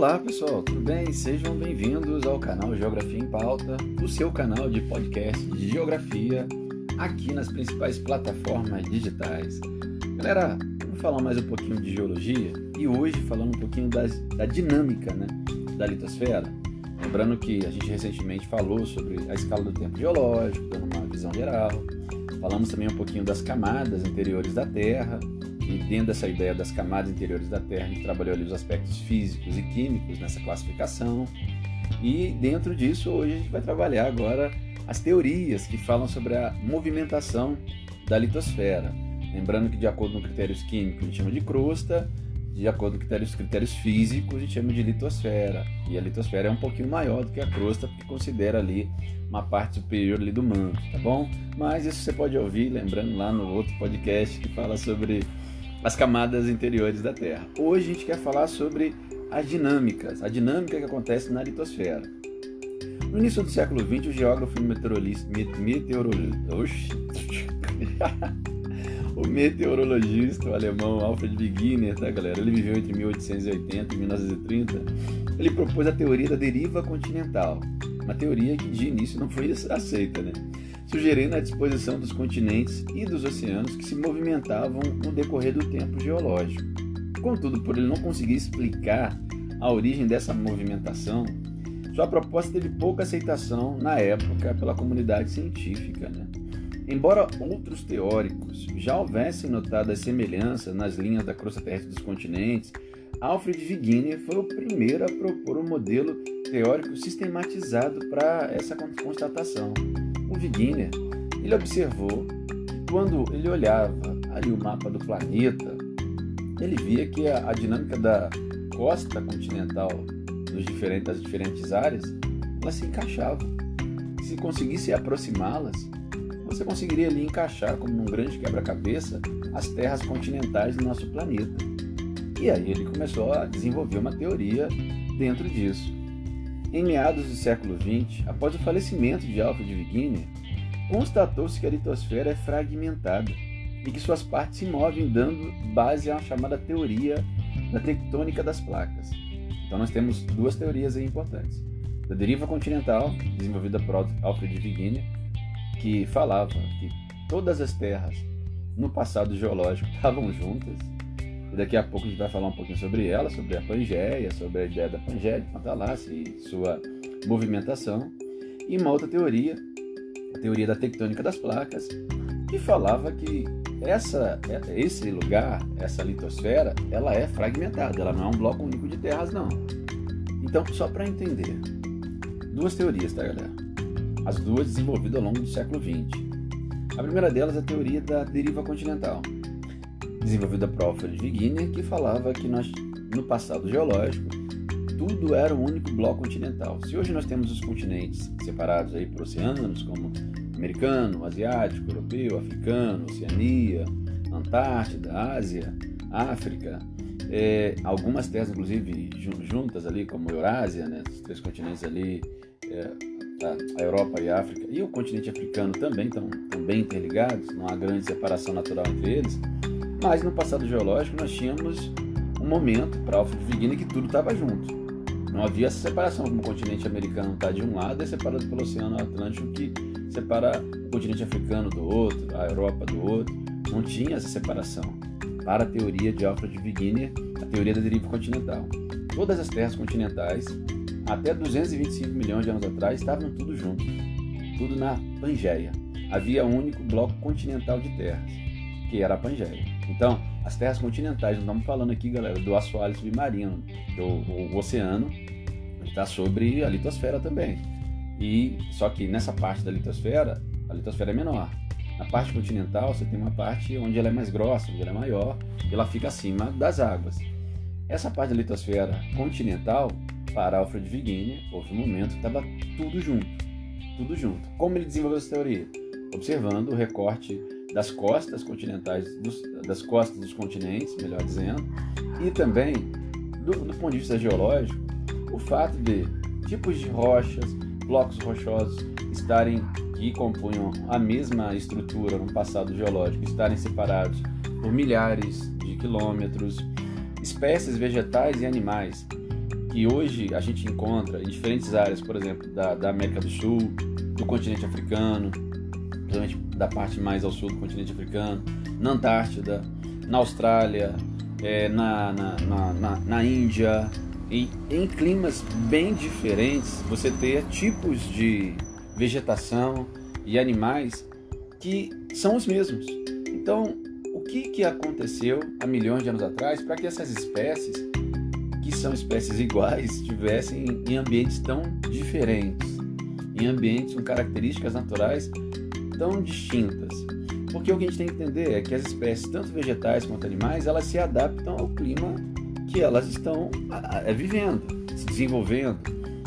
Olá pessoal, tudo bem? Sejam bem-vindos ao canal Geografia em Pauta, o seu canal de podcast de geografia aqui nas principais plataformas digitais. Galera, vamos falar mais um pouquinho de geologia e hoje falando um pouquinho das, da dinâmica né, da litosfera. Lembrando que a gente recentemente falou sobre a escala do tempo geológico, dando uma visão geral. Falamos também um pouquinho das camadas interiores da Terra dentro dessa ideia das camadas interiores da Terra, a gente trabalhou ali os aspectos físicos e químicos nessa classificação. E dentro disso, hoje a gente vai trabalhar agora as teorias que falam sobre a movimentação da litosfera. Lembrando que, de acordo com critérios químicos, a gente chama de crosta, de acordo com critérios, critérios físicos, a gente chama de litosfera. E a litosfera é um pouquinho maior do que a crosta, porque considera ali uma parte superior ali do manto, tá bom? Mas isso você pode ouvir, lembrando lá no outro podcast que fala sobre as camadas interiores da Terra. Hoje a gente quer falar sobre as dinâmicas, a dinâmica que acontece na litosfera. No início do século XX, o geógrafo e meteorologista, o meteorologista o alemão Alfred Wegener, tá galera? Ele viveu entre 1880 e 1930. Ele propôs a teoria da deriva continental, uma teoria que de início não foi aceita, né? Sugerindo a disposição dos continentes e dos oceanos que se movimentavam no decorrer do tempo geológico. Contudo, por ele não conseguir explicar a origem dessa movimentação, sua proposta teve pouca aceitação na época pela comunidade científica. Né? Embora outros teóricos já houvessem notado as semelhanças nas linhas da crosta terrestre dos continentes, Alfred Wegener foi o primeiro a propor um modelo teórico sistematizado para essa constatação o Wegener, ele observou que quando ele olhava ali o mapa do planeta, ele via que a, a dinâmica da costa continental dos diferentes, das diferentes áreas, ela se encaixava. Se conseguisse aproximá-las, você conseguiria ali encaixar como num grande quebra-cabeça as terras continentais do nosso planeta. E aí ele começou a desenvolver uma teoria dentro disso. Em meados do século XX, após o falecimento de Alfred Wegener, constatou-se que a litosfera é fragmentada e que suas partes se movem dando base à chamada teoria da tectônica das placas. Então nós temos duas teorias importantes. Da deriva continental, desenvolvida por Alfred Wegener, que falava que todas as terras no passado geológico estavam juntas e daqui a pouco a gente vai falar um pouquinho sobre ela, sobre a Pangeia, sobre a ideia da Pangeia de Pantalácia e sua movimentação. E uma outra teoria, a teoria da tectônica das placas, que falava que essa, esse lugar, essa litosfera, ela é fragmentada, ela não é um bloco único de terras, não. Então, só para entender, duas teorias, tá, galera? As duas desenvolvidas ao longo do século XX. A primeira delas é a teoria da deriva continental, desenvolvida por Alfred Wegener, que falava que nós, no passado geológico, tudo era um único bloco continental. Se hoje nós temos os continentes separados aí por oceanos, como americano, asiático, europeu, africano, Oceania, Antártida, Ásia, África, é, algumas terras, inclusive, juntas ali, como Eurásia, né, os três continentes ali, é, a Europa e a África, e o continente africano também estão, bem interligados, não há grande separação natural entre eles. Mas no passado geológico nós tínhamos um momento para Alfred Wegener que tudo estava junto. Não havia essa separação, como o continente americano está de um lado é separado pelo Oceano Atlântico que separa o continente africano do outro, a Europa do outro. Não tinha essa separação. Para a teoria de Alfred Wegener, a teoria da deriva continental. Todas as terras continentais, até 225 milhões de anos atrás, estavam tudo junto, tudo na Pangeia. Havia um único bloco continental de terras, que era a Pangeia. Então, as terras continentais, não estamos falando aqui, galera, do assoalho submarino, do o, oceano está sobre a litosfera também. E só que nessa parte da litosfera, a litosfera é menor. Na parte continental, você tem uma parte onde ela é mais grossa, onde ela é maior, e ela fica acima das águas. Essa parte da litosfera continental, para Alfred Wegener, houve um momento que estava tudo junto, tudo junto. Como ele desenvolveu essa teoria? Observando o recorte das costas continentais, dos, das costas dos continentes, melhor dizendo, e também, do, do ponto de vista geológico, o fato de tipos de rochas, blocos rochosos estarem que compunham a mesma estrutura no passado geológico estarem separados por milhares de quilômetros, espécies vegetais e animais que hoje a gente encontra em diferentes áreas, por exemplo, da, da América do Sul, do continente africano, principalmente da parte mais ao sul do continente africano, na Antártida, na Austrália, é, na, na, na, na, Índia, e em climas bem diferentes, você ter tipos de vegetação e animais que são os mesmos. Então, o que, que aconteceu há milhões de anos atrás para que essas espécies, que são espécies iguais, estivessem em ambientes tão diferentes, em ambientes com características naturais tão distintas? Porque o que a gente tem que entender é que as espécies, tanto vegetais quanto animais, elas se adaptam ao clima que elas estão é, vivendo, se desenvolvendo.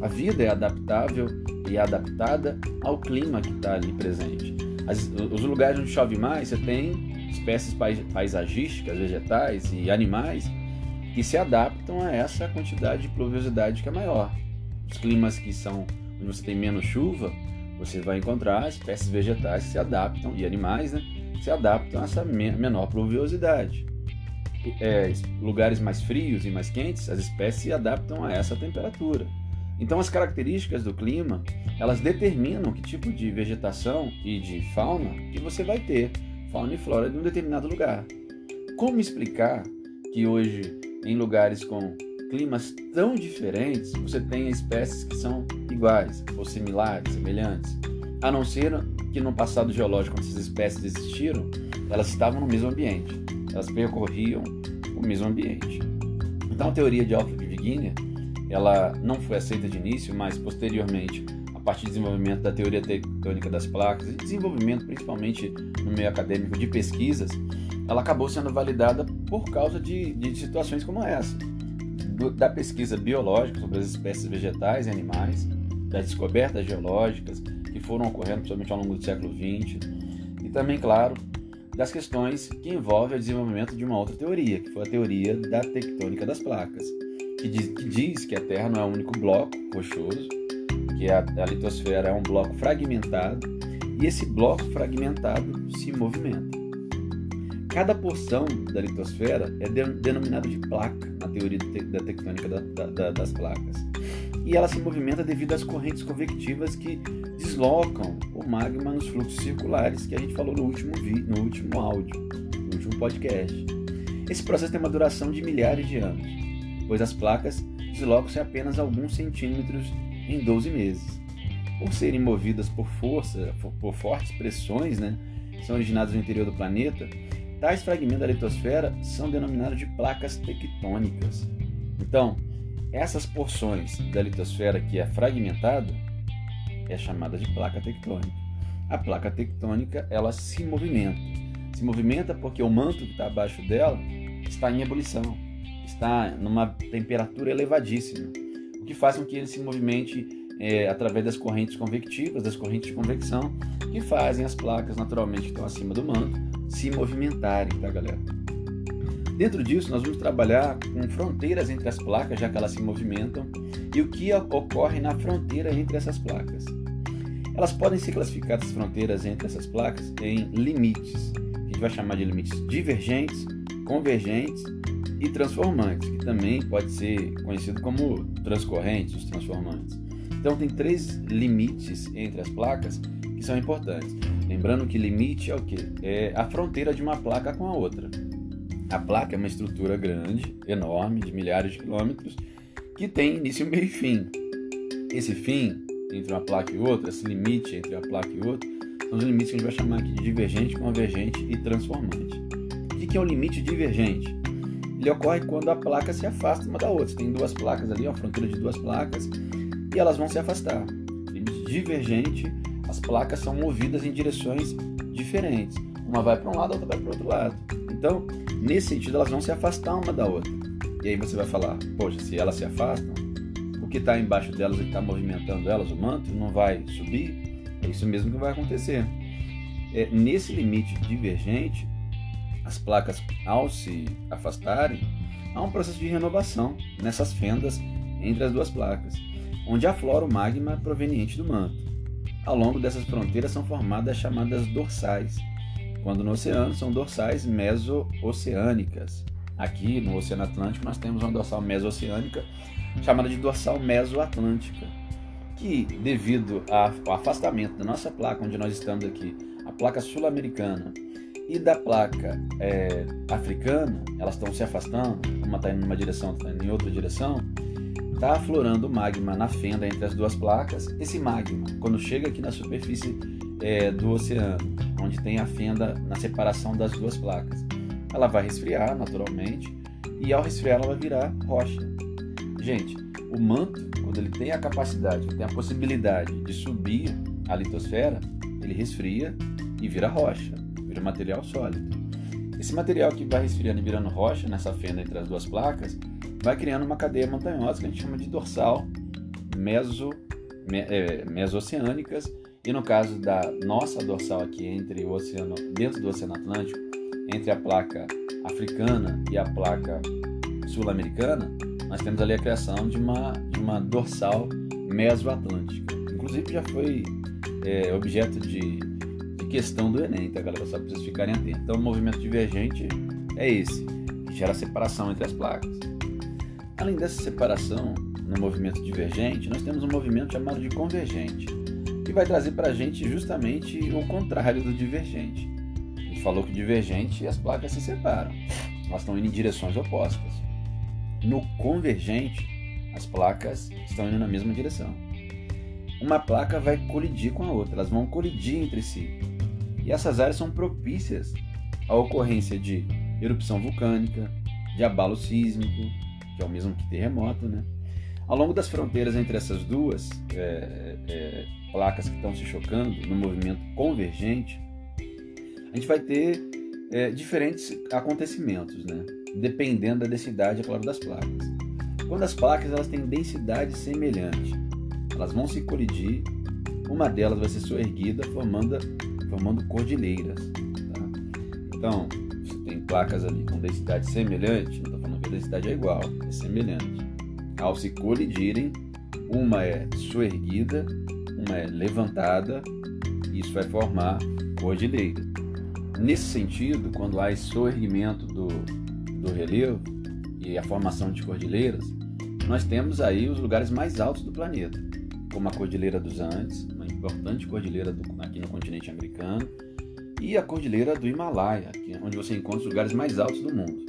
A vida é adaptável e adaptada ao clima que está ali presente. As, os lugares onde chove mais, você tem espécies paisagísticas, vegetais e animais que se adaptam a essa quantidade de pluviosidade que é maior. Os climas que são onde você tem menos chuva, você vai encontrar espécies vegetais que se adaptam, e animais, né, se adaptam a essa menor pluviosidade. É, lugares mais frios e mais quentes, as espécies se adaptam a essa temperatura. Então, as características do clima, elas determinam que tipo de vegetação e de fauna que você vai ter, fauna e flora de um determinado lugar. Como explicar que hoje, em lugares com climas tão diferentes, você tem espécies que são iguais ou similares, semelhantes. A não ser que no passado geológico, quando essas espécies existiram, elas estavam no mesmo ambiente, elas percorriam o mesmo ambiente. Então a teoria de Alfred Wegener, ela não foi aceita de início, mas posteriormente, a partir do desenvolvimento da teoria tectônica das placas e desenvolvimento principalmente no meio acadêmico de pesquisas, ela acabou sendo validada por causa de, de situações como essa da pesquisa biológica sobre as espécies vegetais e animais, das descobertas geológicas que foram ocorrendo principalmente ao longo do século XX, e também, claro, das questões que envolvem o desenvolvimento de uma outra teoria, que foi a teoria da tectônica das placas, que diz que, diz que a Terra não é um único bloco rochoso, que a, a litosfera é um bloco fragmentado, e esse bloco fragmentado se movimenta. Cada porção da litosfera é denominada de placa na teoria da tectônica da, da, das placas. E ela se movimenta devido às correntes convectivas que deslocam o magma nos fluxos circulares, que a gente falou no último, vídeo, no último áudio, no último podcast. Esse processo tem uma duração de milhares de anos, pois as placas deslocam-se apenas alguns centímetros em 12 meses. Por serem movidas por força, por fortes pressões, né, são originadas no interior do planeta, Tais fragmentos da litosfera são denominados de placas tectônicas. Então, essas porções da litosfera que é fragmentada é chamada de placa tectônica. A placa tectônica ela se movimenta. Se movimenta porque o manto que está abaixo dela está em ebulição, está numa temperatura elevadíssima, o que faz com que ele se movimente é, através das correntes convectivas, das correntes de convecção, que fazem as placas naturalmente que estão acima do manto se movimentarem, tá, galera? Dentro disso, nós vamos trabalhar com fronteiras entre as placas, já que elas se movimentam, e o que ocorre na fronteira entre essas placas. Elas podem ser classificadas, as fronteiras entre essas placas, em limites, que a gente vai chamar de limites divergentes, convergentes e transformantes, que também pode ser conhecido como transcorrentes, os transformantes. Então, tem três limites entre as placas que são importantes. Lembrando que limite é o que? É a fronteira de uma placa com a outra. A placa é uma estrutura grande, enorme, de milhares de quilômetros, que tem início, meio e fim. Esse fim entre uma placa e outra, esse limite entre uma placa e outra, são os limites que a gente vai chamar aqui de divergente, convergente e transformante. O que é o limite divergente? Ele ocorre quando a placa se afasta uma da outra. Você tem duas placas ali, uma fronteira de duas placas, e elas vão se afastar. Limite divergente as placas são movidas em direções diferentes. Uma vai para um lado, a outra vai para o outro lado. Então, nesse sentido, elas vão se afastar uma da outra. E aí você vai falar, poxa, se elas se afastam, o que está embaixo delas, o que está movimentando elas, o manto, não vai subir? É isso mesmo que vai acontecer. É, nesse limite divergente, as placas, ao se afastarem, há um processo de renovação nessas fendas entre as duas placas, onde aflora o magma proveniente do manto. Ao longo dessas fronteiras são formadas as chamadas dorsais, quando no oceano são dorsais meso-oceânicas. Aqui no Oceano Atlântico nós temos uma dorsal mesoceânica chamada de dorsal mesoatlântica, que devido ao afastamento da nossa placa, onde nós estamos aqui, a placa sul-americana e da placa é, africana, elas estão se afastando, uma está indo numa direção, outra está indo em outra direção, está aflorando magma na fenda entre as duas placas. Esse magma, quando chega aqui na superfície é, do oceano, onde tem a fenda na separação das duas placas, ela vai resfriar naturalmente e ao resfriar ela vai virar rocha. Gente, o manto, quando ele tem a capacidade, tem a possibilidade de subir a litosfera, ele resfria e vira rocha, vira material sólido. Esse material que vai resfriando e virando rocha nessa fenda entre as duas placas, vai criando uma cadeia montanhosa que a gente chama de dorsal meso, me, é, mesoceânicas e no caso da nossa dorsal aqui entre o oceano dentro do Oceano Atlântico, entre a placa africana e a placa sul-americana, nós temos ali a criação de uma, de uma dorsal mesoatlântica. Inclusive já foi é, objeto de, de, questão do Enem, tá galera? Só para vocês ficarem atentos. Então o movimento divergente é esse, que gera separação entre as placas. Além dessa separação no movimento divergente, nós temos um movimento chamado de convergente, que vai trazer para a gente justamente o contrário do divergente. A gente falou que divergente e as placas se separam, elas estão indo em direções opostas. No convergente, as placas estão indo na mesma direção. Uma placa vai colidir com a outra, elas vão colidir entre si. E essas áreas são propícias à ocorrência de erupção vulcânica, de abalo sísmico, que é o mesmo que terremoto, né? Ao longo das fronteiras entre essas duas é, é, placas que estão se chocando no movimento convergente, a gente vai ter é, diferentes acontecimentos, né? Dependendo da densidade, é claro, das placas. Quando as placas elas têm densidade semelhante, elas vão se colidir, uma delas vai ser soerguida, formando, formando cordilheiras. Tá? Então, tem placas ali com densidade semelhante, não estou falando que a densidade é igual, é semelhante. Ao se colidirem, uma é soerguida, uma é levantada, isso vai formar cordilheira. Nesse sentido, quando há esse soerguimento do, do relevo e a formação de cordilheiras, nós temos aí os lugares mais altos do planeta, como a Cordilheira dos Andes, uma importante cordilheira do, aqui no continente americano, e a Cordilheira do Himalaia, aqui, onde você encontra os lugares mais altos do mundo.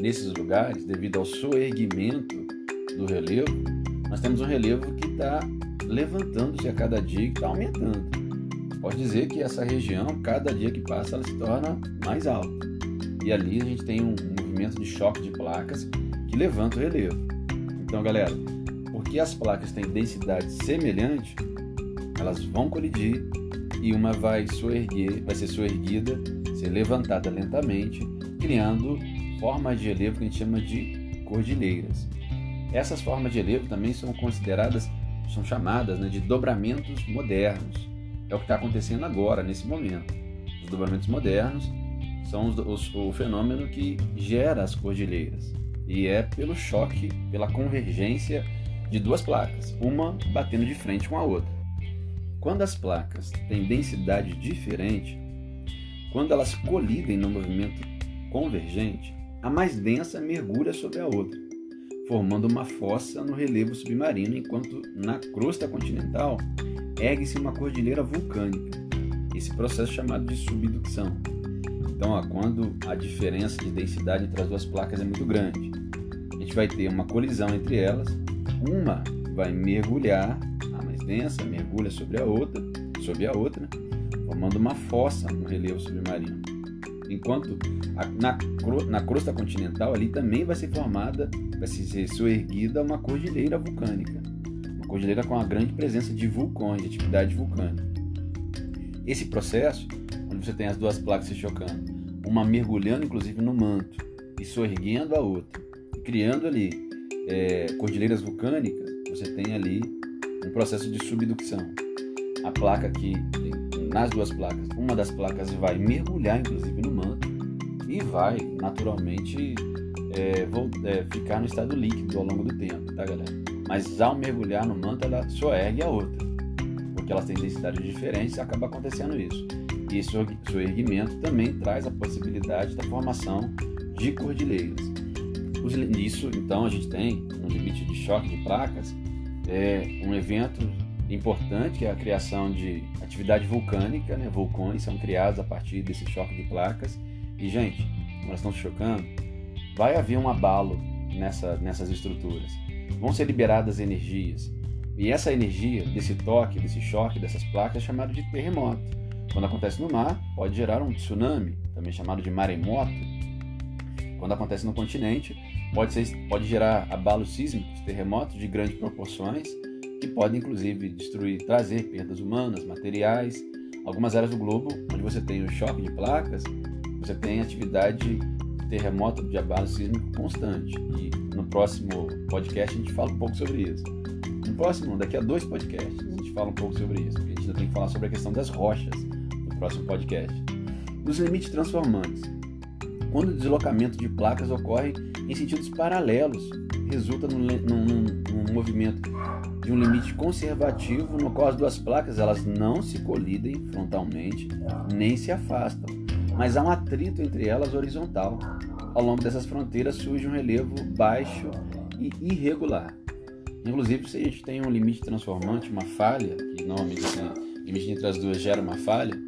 Nesses lugares, devido ao soerguimento do relevo, nós temos um relevo que está levantando-se a cada dia e está aumentando. Pode dizer que essa região, cada dia que passa, ela se torna mais alta. E ali a gente tem um movimento de choque de placas que levanta o relevo. Então, galera, porque as placas têm densidade semelhante, elas vão colidir e uma vai soerguer, vai ser soerguida, ser levantada lentamente, criando formas de relevo que a gente chama de cordilheiras. Essas formas de relevo também são consideradas, são chamadas né, de dobramentos modernos. É o que está acontecendo agora, nesse momento. Os dobramentos modernos são os, os, o fenômeno que gera as cordilheiras. E é pelo choque, pela convergência de duas placas, uma batendo de frente com a outra. Quando as placas têm densidade diferente, quando elas colidem no movimento convergente, a mais densa mergulha sobre a outra formando uma fossa no relevo submarino, enquanto na crosta continental ergue-se uma cordilheira vulcânica. Esse processo é chamado de subducção. Então, ó, quando a diferença de densidade entre as duas placas é muito grande, a gente vai ter uma colisão entre elas. Uma vai mergulhar, densa mergulha sobre a outra, sobre a outra, formando uma fossa no relevo submarino. Enquanto a, na, na crosta continental ali também vai ser formada vai ser soerguida uma cordilheira vulcânica, uma cordilheira com uma grande presença de vulcões, de atividade vulcânica. Esse processo, onde você tem as duas placas se chocando, uma mergulhando inclusive no manto e soerguendo a outra, criando ali é, cordilheiras vulcânicas, você tem ali um processo de subducção. A placa que nas duas placas, uma das placas vai mergulhar inclusive no manto e vai naturalmente é, vou, é, ficar no estado líquido ao longo do tempo, tá galera? Mas ao mergulhar no manto, ela só ergue a outra, porque elas têm densidades diferentes e acaba acontecendo isso. E esse erguimento também traz a possibilidade da formação de cordilheiras. Isso, então, a gente tem um limite de choque de placas, é um evento importante, que é a criação de atividade vulcânica, né? vulcões são criados a partir desse choque de placas. E, gente, nós estamos chocando, vai haver um abalo nessa, nessas estruturas. Vão ser liberadas energias. E essa energia, desse toque, desse choque, dessas placas, é chamado de terremoto. Quando acontece no mar, pode gerar um tsunami, também chamado de maremoto. Quando acontece no continente, pode, ser, pode gerar abalos sísmicos, terremotos de grandes proporções, que podem inclusive destruir, trazer perdas humanas, materiais. Algumas áreas do globo, onde você tem o choque de placas, você tem atividade de terremoto de abalo sísmico constante. E no próximo podcast a gente fala um pouco sobre isso. No próximo, daqui a dois podcasts, a gente fala um pouco sobre isso, porque a gente ainda tem que falar sobre a questão das rochas no próximo podcast. Nos limites transformantes. Quando o deslocamento de placas ocorre em sentidos paralelos, resulta num, num, num movimento de um limite conservativo no qual as duas placas elas não se colidem frontalmente nem se afastam, mas há um atrito entre elas horizontal. Ao longo dessas fronteiras surge um relevo baixo e irregular. Inclusive, se a gente tem um limite transformante, uma falha, que normalmente esse limite entre as duas gera uma falha,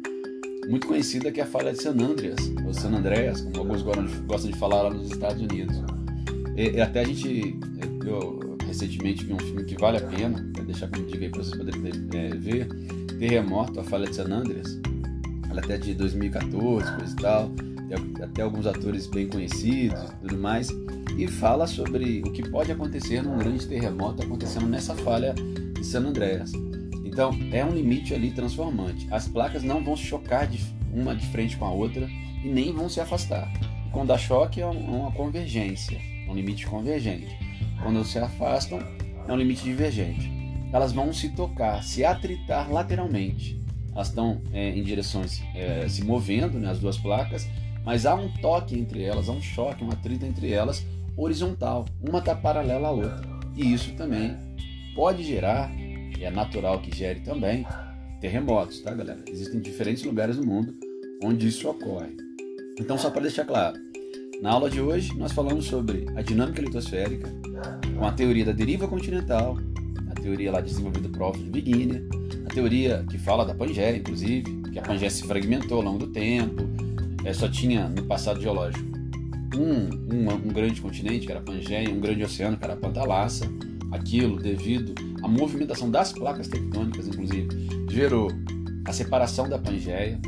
muito conhecida que é a falha de San Andreas, ou San Andreas, como alguns gostam de falar lá nos Estados Unidos. E, e até a gente, eu recentemente vi um filme que vale a pena, vou deixar como dica aí para vocês poderem é, ver, Terremoto, a falha de San Andreas, ela é até de 2014, coisa e tal, até alguns atores bem conhecidos e tudo mais, e fala sobre o que pode acontecer num grande terremoto acontecendo nessa falha de San Andreas. Então, é um limite ali transformante. As placas não vão chocar de uma de frente com a outra e nem vão se afastar. Quando dá choque é uma convergência, um limite convergente. Quando se afastam, é um limite divergente. Elas vão se tocar, se atritar lateralmente. Elas estão é, em direções é, se movendo, né, as duas placas, mas há um toque entre elas, há um choque, um atrito entre elas horizontal. Uma está paralela à outra. E isso também pode gerar e é natural que gere também terremotos, tá, galera? Existem diferentes lugares no mundo onde isso ocorre. Então, só para deixar claro, na aula de hoje nós falamos sobre a dinâmica litosférica, com a teoria da deriva continental, a teoria lá desenvolvida por Alfred Wegener, a teoria que fala da Pangeia, inclusive, que a Pangeia se fragmentou ao longo do tempo, é, só tinha no passado geológico um, um, um grande continente, que era a Pangeia, um grande oceano, que era a Pantalassa. Aquilo, devido à movimentação das placas tectônicas, inclusive, gerou a separação da Pangeia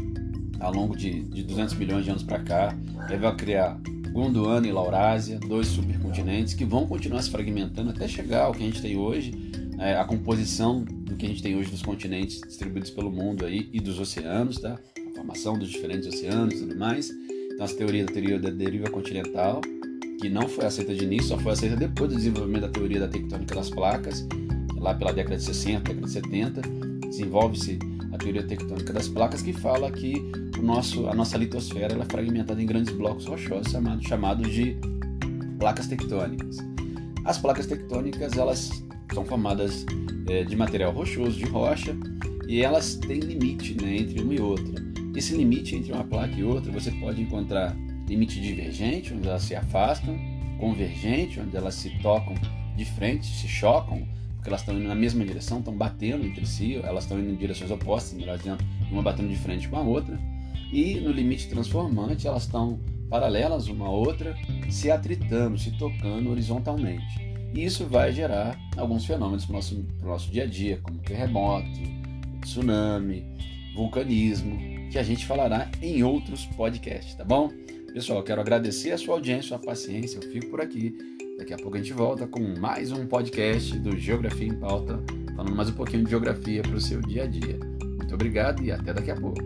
ao longo de, de 200 milhões de anos para cá, levou a criar Gondwana e Laurásia, dois supercontinentes que vão continuar se fragmentando até chegar ao que a gente tem hoje, é, a composição do que a gente tem hoje dos continentes distribuídos pelo mundo aí e dos oceanos, tá? A formação dos diferentes oceanos e tudo mais. Então, essa teoria da teoria da deriva continental, que não foi aceita de início, só foi aceita depois do desenvolvimento da teoria da tectônica das placas, lá pela década de 60, década de 70, desenvolve-se a teoria tectônica das placas que fala que o nosso, a nossa litosfera ela é fragmentada em grandes blocos rochosos chamados, chamados de placas tectônicas. As placas tectônicas elas são formadas é, de material rochoso, de rocha, e elas têm limite né, entre uma e outra. Esse limite entre uma placa e outra você pode encontrar limite divergente, onde elas se afastam, convergente, onde elas se tocam de frente, se chocam, porque elas estão indo na mesma direção, estão batendo entre si, elas estão indo em direções opostas, melhor dizendo, uma batendo de frente com a outra. E no limite transformante, elas estão paralelas uma à outra, se atritando, se tocando horizontalmente. E isso vai gerar alguns fenômenos para o nosso, nosso dia a dia, como terremoto, tsunami, vulcanismo, que a gente falará em outros podcasts, tá bom? Pessoal, quero agradecer a sua audiência, a sua paciência. Eu fico por aqui. Daqui a pouco a gente volta com mais um podcast do Geografia em Pauta, falando mais um pouquinho de geografia para o seu dia a dia. Muito obrigado e até daqui a pouco.